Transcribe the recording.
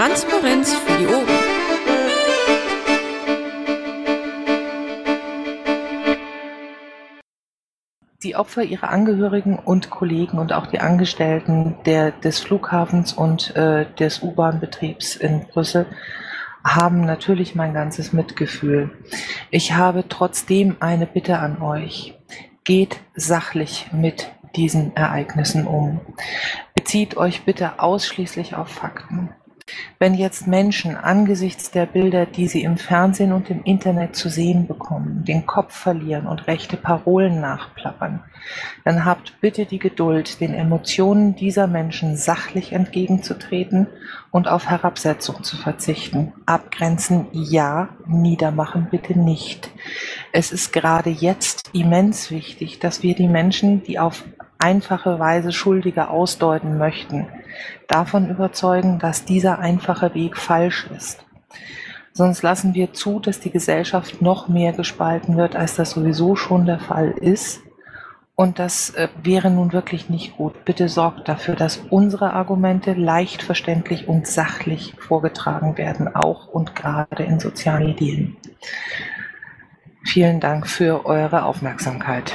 Transparenz für die Ohren. Die Opfer, ihre Angehörigen und Kollegen und auch die Angestellten der, des Flughafens und äh, des U-Bahn-Betriebs in Brüssel haben natürlich mein ganzes Mitgefühl. Ich habe trotzdem eine Bitte an euch. Geht sachlich mit diesen Ereignissen um. Bezieht euch bitte ausschließlich auf Fakten. Wenn jetzt Menschen angesichts der Bilder, die sie im Fernsehen und im Internet zu sehen bekommen, den Kopf verlieren und rechte Parolen nachplappern, dann habt bitte die Geduld, den Emotionen dieser Menschen sachlich entgegenzutreten und auf Herabsetzung zu verzichten. Abgrenzen ja, niedermachen bitte nicht. Es ist gerade jetzt immens wichtig, dass wir die Menschen, die auf einfache Weise Schuldige ausdeuten möchten, davon überzeugen, dass dieser einfache Weg falsch ist. Sonst lassen wir zu, dass die Gesellschaft noch mehr gespalten wird, als das sowieso schon der Fall ist. Und das äh, wäre nun wirklich nicht gut. Bitte sorgt dafür, dass unsere Argumente leicht verständlich und sachlich vorgetragen werden, auch und gerade in sozialen Medien. Vielen Dank für eure Aufmerksamkeit.